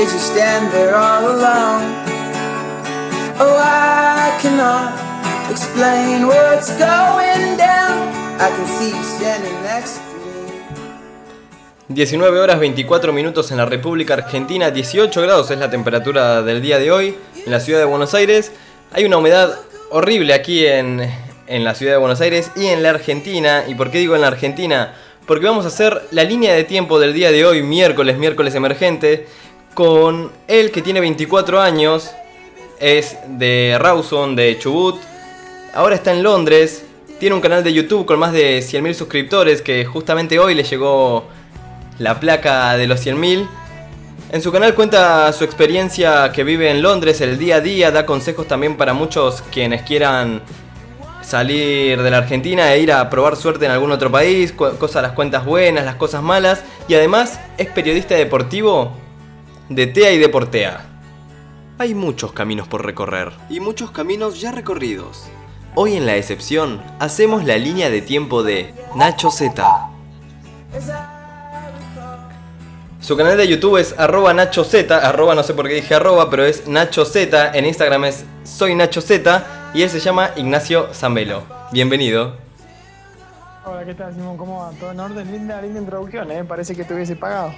did you stand there all alone? Oh, I cannot explain what's going down. I can see you standing next to me. 19 horas 24 minutos en la República Argentina, 18 grados es la temperatura del día de hoy en la ciudad de Buenos Aires. Hay una humedad horrible aquí en, en la ciudad de Buenos Aires y en la Argentina. ¿Y por qué digo en la Argentina? Porque vamos a hacer la línea de tiempo del día de hoy, miércoles, miércoles emergente, con él que tiene 24 años, es de Rawson, de Chubut, ahora está en Londres, tiene un canal de YouTube con más de 100.000 suscriptores que justamente hoy le llegó la placa de los 100.000. En su canal cuenta su experiencia que vive en Londres el día a día, da consejos también para muchos quienes quieran salir de la Argentina e ir a probar suerte en algún otro país, cosas las cuentas buenas, las cosas malas, y además es periodista deportivo de TEA y Deportea. Hay muchos caminos por recorrer y muchos caminos ya recorridos. Hoy en la excepción hacemos la línea de tiempo de Nacho Z. Su canal de YouTube es arroba Nacho Z, arroba no sé por qué dije arroba, pero es Nacho Z, en Instagram es soy Nacho Z y él se llama Ignacio Zambelo. Bienvenido. Hola, ¿qué tal, Simón? ¿Cómo va? ¿Todo en orden? Linda, linda introducción, ¿eh? Parece que te hubiese pagado.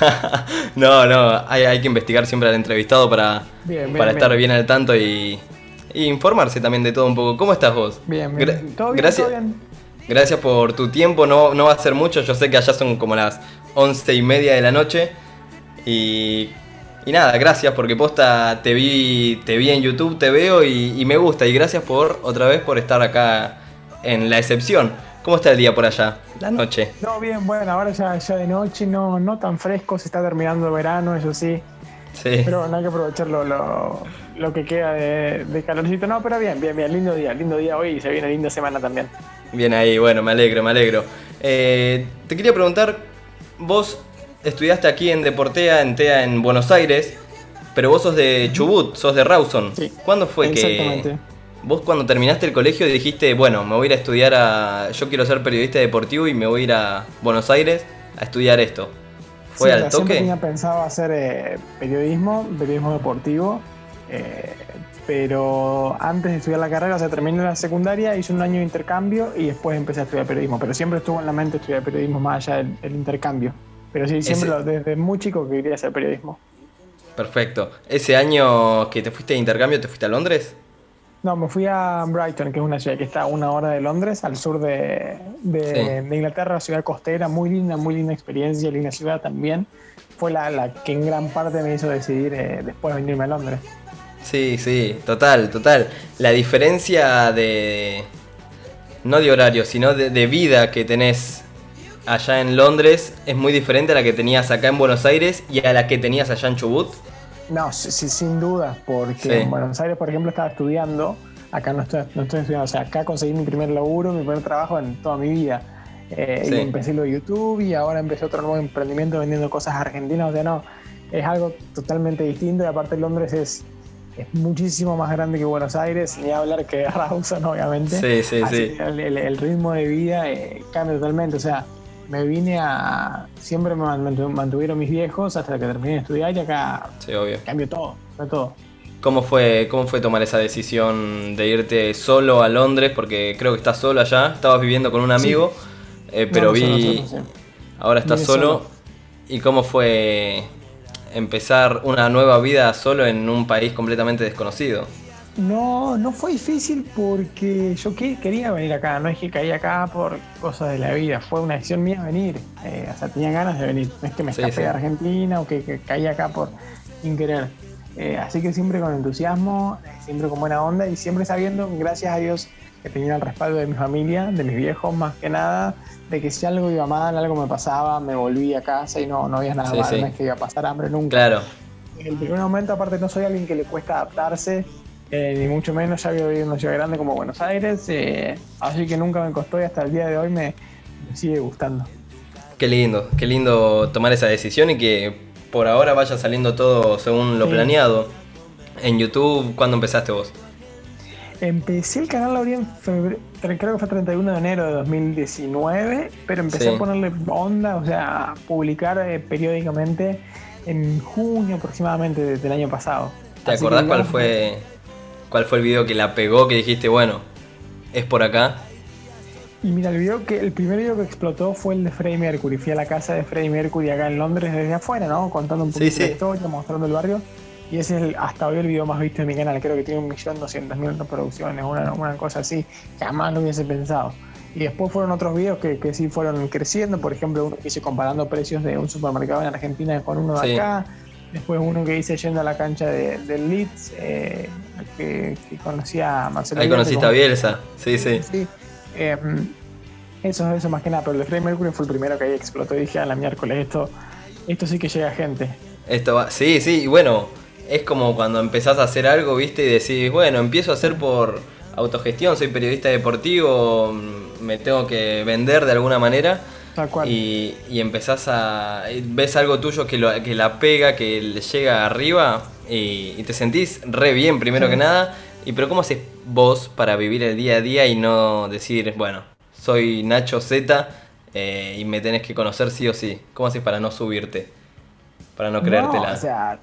no, no, hay, hay que investigar siempre al entrevistado para, Bien, bien, para bien. estar bien al tanto y, y informarse también de todo un poco. ¿Cómo estás vos? Bien, bien. Gra- ¿Todo bien? gracias, gracias por tu tiempo, no, no va a ser mucho, yo sé que allá son como las once y media de la noche y, y nada, gracias porque posta te vi, te vi en YouTube, te veo y, y me gusta y gracias por otra vez por estar acá en la excepción. ¿Cómo está el día por allá? La noche. No, bien, bueno, ahora ya, ya de noche, no, no tan fresco, se está terminando el verano, eso sí. Sí. Pero bueno, hay que aprovechar lo, lo, lo que queda de, de calorcito. No, pero bien, bien, bien, lindo día, lindo día hoy y se viene linda semana también. Bien ahí, bueno, me alegro, me alegro. Eh, te quería preguntar, vos estudiaste aquí en Deportea, en TEA, en Buenos Aires, pero vos sos de Chubut, sos de Rawson. Sí, ¿Cuándo fue que exactamente. Vos cuando terminaste el colegio dijiste, bueno, me voy a ir a estudiar a... Yo quiero ser periodista deportivo y me voy a ir a Buenos Aires a estudiar esto? ¿Fue Sí, al sea, Siempre toque? tenía pensado hacer eh, periodismo, periodismo deportivo, eh, pero antes de estudiar la carrera, o sea, terminé la secundaria, hice un año de intercambio y después empecé a estudiar periodismo, pero siempre estuvo en la mente estudiar periodismo más allá del, del intercambio. Pero sí, siempre Ese- lo- desde muy chico que quería hacer periodismo. Perfecto. ¿Ese año que te fuiste de intercambio, te fuiste a Londres? No, me fui a Brighton, que es una ciudad que está a una hora de Londres, al sur de, de- Sí. de Inglaterra, ciudad costera, muy linda, muy linda experiencia, linda ciudad también. Fue la, la que en gran parte me hizo decidir eh, después venirme a Londres. Sí, sí, total, total. La diferencia de... No de horario, sino de, de vida que tenés allá en Londres es muy diferente a la que tenías acá en Buenos Aires y a la que tenías allá en Chubut. No, sí, sí, sin duda, porque Sí. en Buenos Aires, por ejemplo, estaba estudiando, acá no estoy, no estoy estudiando, o sea, acá conseguí mi primer laburo, mi primer trabajo en toda mi vida. Eh, Sí. Y empecé lo de YouTube y ahora empecé otro nuevo emprendimiento vendiendo cosas argentinas, o sea, no, es algo totalmente distinto y aparte Londres es, es muchísimo más grande que Buenos Aires, ni hablar que Rawson, obviamente. Sí, sí, Así sí. que El, el- el ritmo de vida eh, cambia totalmente. O sea, me vine a. Siempre me mantu- mantuvieron mis viejos hasta que terminé de estudiar y acá Sí, obvio. cambió todo. Todo. ¿Cómo fue, ¿Cómo fue tomar esa decisión de irte solo a Londres? Porque creo que estás solo allá, estabas viviendo con un amigo, eh, pero No, vi... solo, solo, sí. Ahora estás solo. ¿Y cómo fue empezar una nueva vida solo en un país completamente desconocido? No, no fue difícil porque yo que- quería venir acá, no es que caí acá por cosas de la vida, fue una decisión mía venir. Eh, o sea, tenía ganas de venir, no es que me Sí, escapé sí. de Argentina o que, que caí acá por sin querer. Eh, así que siempre con entusiasmo, eh, siempre con buena onda y siempre sabiendo, gracias a Dios, que tenía el respaldo de mi familia, de mis viejos más que nada, de que si algo iba mal, algo me pasaba, me volví a casa y no, no había nada Sí, mal, sí. no es que iba a pasar hambre nunca. Claro, En el primer momento, aparte, no soy alguien que le cuesta adaptarse, eh, ni mucho menos ya había vivido en una ciudad grande como Buenos Aires, eh, así que nunca me costó y hasta el día de hoy me, me sigue gustando. qué lindo, qué lindo tomar esa decisión y que por ahora vaya saliendo todo según lo Sí. planeado. En YouTube, ¿cuándo empezaste vos? Empecé el canal, lo abrí en febrero, creo que fue 31 de enero de 2019, pero empecé Sí. a ponerle onda, o sea, a publicar eh, periódicamente en junio aproximadamente del año pasado. ¿Te acordás cuál fue cuál fue el video que la pegó que dijiste, bueno, es por acá? Y mira, el video que el primer video que explotó fue el de Freddie Mercury. Fui a la casa de Freddie Mercury acá en Londres desde afuera, ¿no? Contando un poquito la historia, mostrando el barrio. Y ese es el, hasta hoy el video más visto de mi canal. Creo que tiene un millón doscientas mil reproducciones, una, una cosa así. Jamás lo hubiese pensado. Y después fueron otros videos que, que, sí fueron creciendo. Por ejemplo, uno que hice comparando precios de un supermercado en Argentina con uno de acá. Después uno que hice yendo a la cancha de, Leeds, eh, que, conocía a Marcelo. Ahí conociste a Bielsa, sí, sí. sí. Em, eso, eso más que nada, pero el Freddie Mercury fue el primero que ahí explotó y dije a la miércoles, esto, esto sí que llega gente. Esto va, sí, sí, y bueno, es como cuando empezás a hacer algo, viste, y decís, bueno, empiezo a hacer por autogestión, soy periodista deportivo, me tengo que vender de alguna manera. Y, y, empezás a. ves algo tuyo que, lo, que la pega, que le llega arriba y, te sentís re bien, primero que nada. Y pero ¿cómo haces vos para vivir el día a día y no decir, bueno, soy Nacho Z eh, y me tenés que conocer sí o sí? ¿Cómo haces para no subirte? Para no creértela. o sea,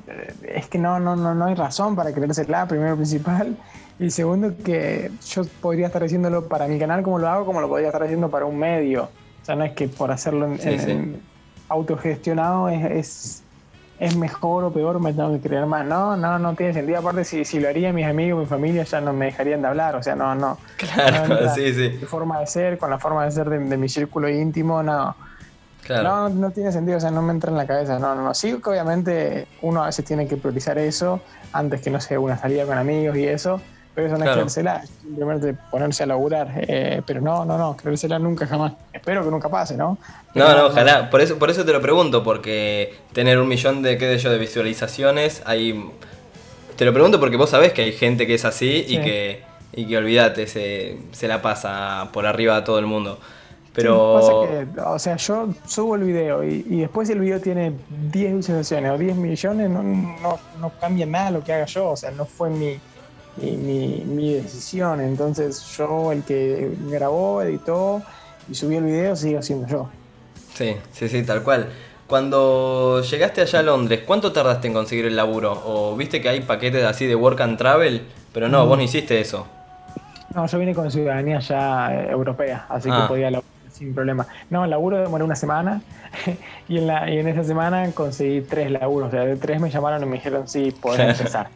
es que no, no, no, no hay razón para creérsela, primero principal. Y segundo, que yo podría estar haciéndolo para mi canal como lo hago, como lo podría estar haciendo para un medio. O sea, no es que por hacerlo en, autogestionado es, es, mejor o peor, me tengo que creer más. No, no, no tiene sentido. Aparte, si, si lo haría mis amigos, mi familia, ya no me dejarían de hablar. O sea, no, no. Claro, sí, sí. Mi forma de ser, con la forma de ser de, mi círculo íntimo, no. Claro. No, no tiene sentido, o sea, no me entra en la cabeza. No, no, no. Sí que obviamente uno a veces tiene que priorizar eso antes que, no sé, una salida con amigos y eso pero eso no es creérsela, simplemente ponerse a laburar. Eh, pero no, no, no, creérsela nunca jamás. Espero que nunca pase, ¿no? no, no, ojalá. Por eso, por eso te lo pregunto, porque tener un millón de, qué sé yo, de visualizaciones, hay... Te lo pregunto porque vos sabés que hay gente que es así y que, y que olvídate, se, se la pasa por arriba a todo el mundo. Pero... o sea, yo subo el video y, y, después el video tiene 10 visualizaciones o 10 millones, no, no, no cambia nada lo que haga yo, o sea, no fue mi mi, mi, decisión. Entonces yo, el que grabó, editó y subió el video, sigo siendo yo. Sí, sí, sí, tal cual. Cuando llegaste allá a Londres, ¿cuánto tardaste en conseguir el laburo? ¿O viste que hay paquetes así de work and travel? Pero no, vos no hiciste eso. No, yo vine con ciudadanía ya eh, europea, así que ah. podía laburar sin problema. No, el laburo demoró una semana y en, la, y en esa semana conseguí tres laburos. O sea, de tres me llamaron y me dijeron, sí, podés empezar.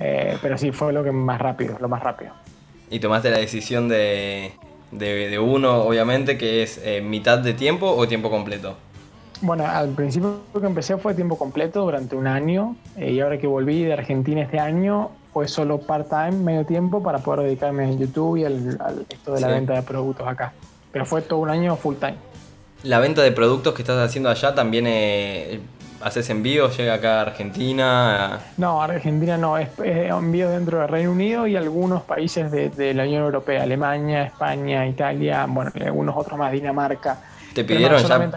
Eh, pero sí, fue lo que más rápido, lo más rápido. ¿Y tomaste la decisión de, de, uno, obviamente, que es eh, mitad de tiempo o tiempo completo? Bueno, al principio que empecé fue tiempo completo durante un año eh, y ahora que volví de Argentina este año fue solo part-time, medio tiempo, para poder dedicarme a YouTube y al, esto de la venta de productos acá. Pero fue todo un año full-time. ¿La venta de productos que estás haciendo allá también ¿Haces envíos? ¿Llega acá a Argentina? No, Argentina no, es, envíos dentro del Reino Unido y algunos países de, la Unión Europea, Alemania, España, Italia, bueno, y algunos otros más, Dinamarca. ¿Te pidieron ya?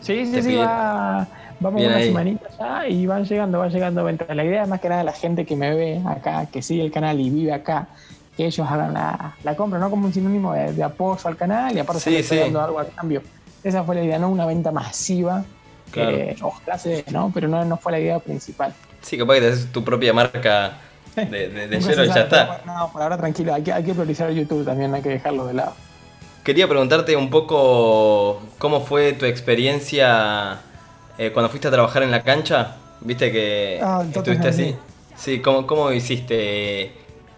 Sí, sí, sí, va, vamos una semanita ya y van llegando, van llegando ventas. La idea es más que nada la gente que me ve acá, que sigue el canal y vive acá, que ellos hagan la, compra, ¿no? Como un sinónimo de, apoyo al canal y aparte sí, se dando algo a cambio. Esa fue la idea, no una venta masiva Claro. ojalá se ¿no? Pero no, no fue la idea principal. Sí, capaz que te haces tu propia marca de, de, cero y ya está. No, por ahora tranquilo, hay que, hay que priorizar YouTube también, hay que dejarlo de lado. Quería preguntarte un poco cómo fue tu experiencia eh, cuando fuiste a trabajar en la cancha. ¿Viste que ah, estuviste así? Sí, ¿cómo, ¿cómo hiciste?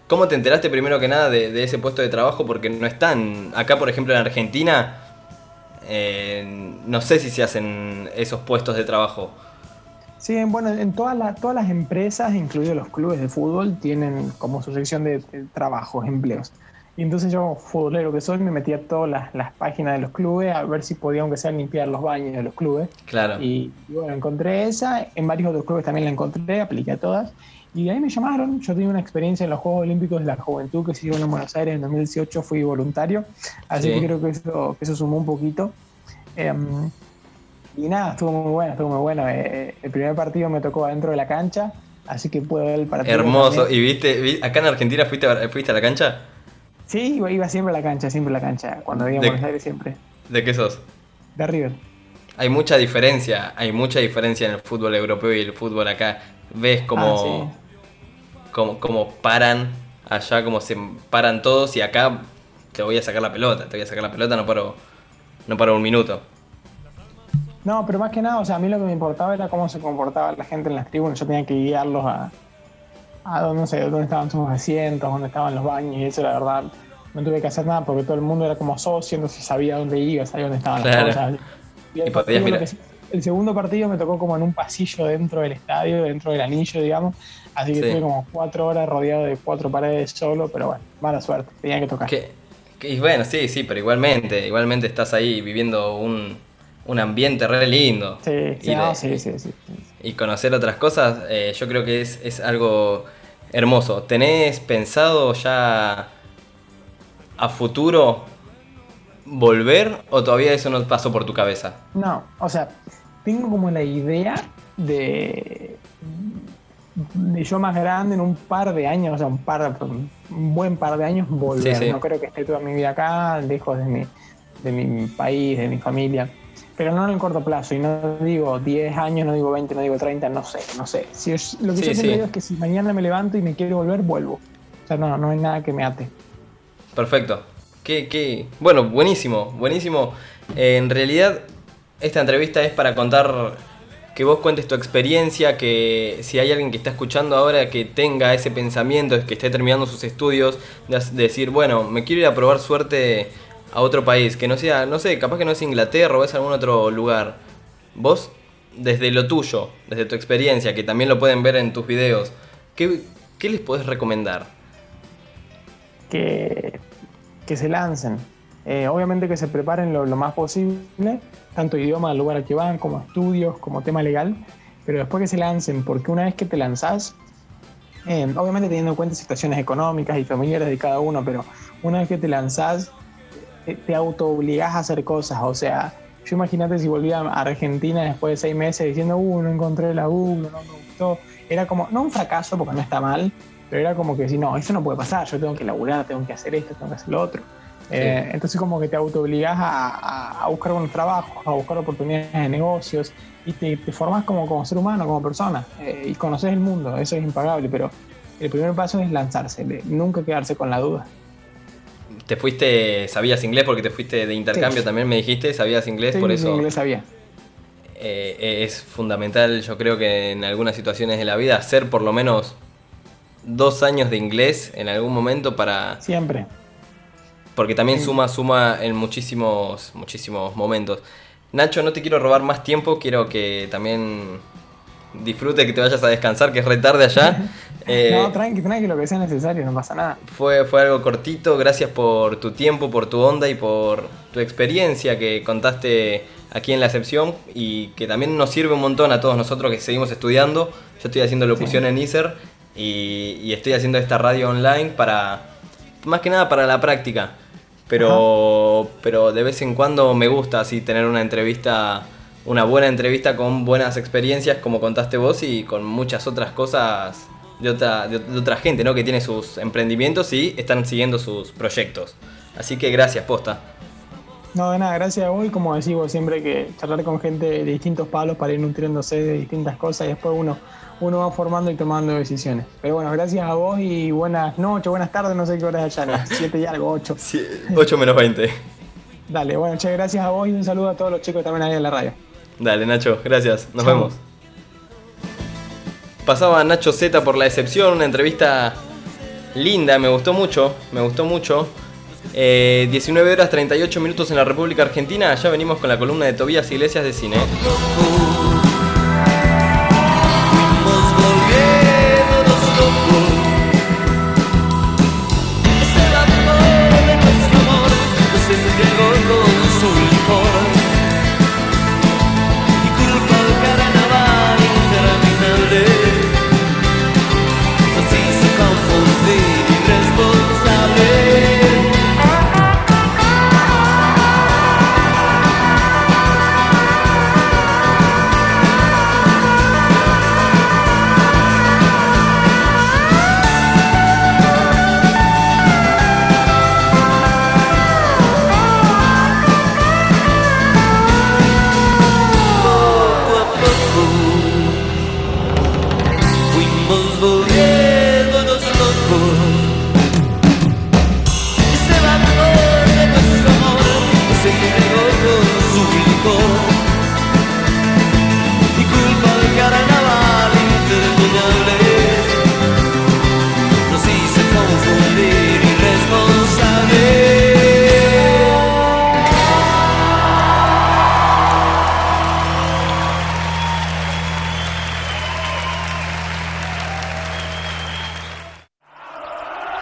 ¿Cómo te enteraste primero que nada de, de, ese puesto de trabajo? Porque no están. Acá, por ejemplo, en Argentina, eh, no sé si se hacen esos puestos de trabajo. Sí, bueno, en todas, todas las empresas, incluidos los clubes de fútbol, tienen como su sección de, trabajos, empleos. Y entonces yo, futbolero que soy, me metí a todas las, páginas de los clubes a ver si podía, aunque sea, limpiar los baños de los clubes. Claro. Y, y, bueno, encontré esa. En varios otros clubes también la encontré, apliqué a todas. Y ahí me llamaron. Yo tuve una experiencia en los Juegos Olímpicos de la Juventud que se hicieron en Buenos Aires en 2018. Fui voluntario. Así que creo que eso, eso sumó un poquito. Em, y nada, estuvo muy bueno, estuvo muy bueno. Eh, el primer partido me tocó adentro de la cancha. Así que puedo ver el partido. Hermoso. ¿Y viste, acá en Argentina fuiste, fuiste a la cancha? Sí, iba, siempre a la cancha, siempre a la cancha. Cuando vivía en Buenos Aires siempre. ¿De qué sos? De River. hay mucha diferencia, hay mucha diferencia en el fútbol europeo y el fútbol acá. Ves como, Ah, como, como paran allá, como se paran todos y acá te voy a sacar la pelota, te voy a sacar la pelota, no paro, no paro un minuto. No, pero más que nada, o sea, a mí lo que me importaba era cómo se comportaba la gente en las tribunas. Yo tenía que guiarlos a, a dónde, no sé, dónde estaban sus asientos, dónde estaban los baños, y eso la verdad no tuve que hacer nada porque todo el mundo era como socio, entonces sabía dónde iba, sabía dónde estaban Claro. las cosas. Y Y podías mirar. sí- el segundo partido me tocó como en un pasillo dentro del estadio, dentro del anillo, digamos. Así que Sí. estuve como cuatro horas rodeado de cuatro paredes solo, pero bueno, mala suerte, tenía que tocar. Que, que- y bueno, sí, sí, pero igualmente, igualmente estás ahí viviendo un, un ambiente re lindo. Sí, sí, Y no, sí, sí, sí. y conocer otras cosas, eh, yo creo que es, es algo hermoso. ¿Tenés pensado ya a futuro volver o todavía eso no pasó por tu cabeza? No, o sea, tengo como la idea de, de yo más grande en un par de años, o sea, un par, un buen par de años volver. Sí, sí. No creo que esté toda mi vida acá, lejos de mi, de mi país, de mi familia. Pero no en el corto plazo, y no digo 10 años, no digo 20, no digo 30, no sé, no sé. Si es- lo que Sí, yo siempre digo es que si mañana me levanto y me quiero volver, vuelvo. O sea, no, no hay nada que me ate. Perfecto. Qué, qué... Bueno, buenísimo, buenísimo. Eh, en realidad, esta entrevista es para contar que vos cuentes tu experiencia, que si hay alguien que está escuchando ahora que tenga ese pensamiento, que esté terminando sus estudios, de decir, bueno, me quiero ir a probar suerte a otro país, que no sea, no sé, capaz que no es Inglaterra o es algún otro lugar. Vos, desde lo tuyo, desde tu experiencia, que también lo pueden ver en tus videos, ¿qué, qué les podés recomendar? que, que se lancen. Eh, obviamente que se preparen lo, más posible, tanto idioma lugar al que van, como estudios, como tema legal, pero después que se lancen, porque una vez que te lanzás, eh, obviamente teniendo en cuenta situaciones económicas y familiares de cada uno, pero una vez que te lanzás, te, te autoobligás a hacer cosas, o sea, yo imagínate si volvía a Argentina después de seis meses diciendo, uh, no encontré la U, no me gustó, era como, no un fracaso porque no está mal, pero era como que si no, eso no puede pasar, yo tengo que laburar, tengo que hacer esto, tengo que hacer lo otro. Eh, entonces como que te autoobligás a, a, buscar buenos trabajos, a buscar oportunidades de negocios y te, te formas como, como ser humano, como persona eh, y conoces el mundo, eso es impagable, pero el primer paso es lanzarse, de nunca quedarse con la duda. ¿Te fuiste, sabías inglés porque te fuiste de intercambio Sí. también me dijiste, sabías inglés, Sí, por eso inglés sabía. eh, es fundamental, yo creo que en algunas situaciones de la vida, hacer por lo menos dos años de inglés en algún momento para... Siempre. Porque también Sí. suma, suma en muchísimos, muchísimos momentos. Nacho, no te quiero robar más tiempo, quiero que también disfrute que te vayas a descansar, que es re tarde allá. Eh, no, tranqui, tranqui, lo que sea necesario, no pasa nada. Fue, fue algo cortito, gracias por tu tiempo, por tu onda y por tu experiencia que contaste aquí en la excepción y que también nos sirve un montón a todos nosotros que seguimos estudiando. Yo estoy haciendo locución Sí. en ISER y, y estoy haciendo esta radio online para, más que nada para la práctica. Pero, pero de vez en cuando me gusta así tener una entrevista, una buena entrevista con buenas experiencias como contaste vos y con muchas otras cosas de otra, de, de otra gente, ¿no? Que tiene sus emprendimientos y están siguiendo sus proyectos. Así que gracias, posta. No, de nada, gracias a vos y como decís vos, siempre hay que charlar con gente de distintos palos para ir nutriéndose de distintas cosas y después uno, uno va formando y tomando decisiones. Pero bueno, gracias a vos y buenas noches, buenas tardes, no sé qué hora es allá, las 7 y algo, 8. 8 menos 20. Dale, bueno, che, gracias a vos y un saludo a todos los chicos también ahí en la radio. Dale, Nacho, gracias. Nos vemos. Pasaba Nacho Z por la excepción, una entrevista linda, me gustó mucho, me gustó mucho. Eh, 19 horas 38 minutos en la República Argentina, ya venimos con la columna de Tobías Iglesias de Cine.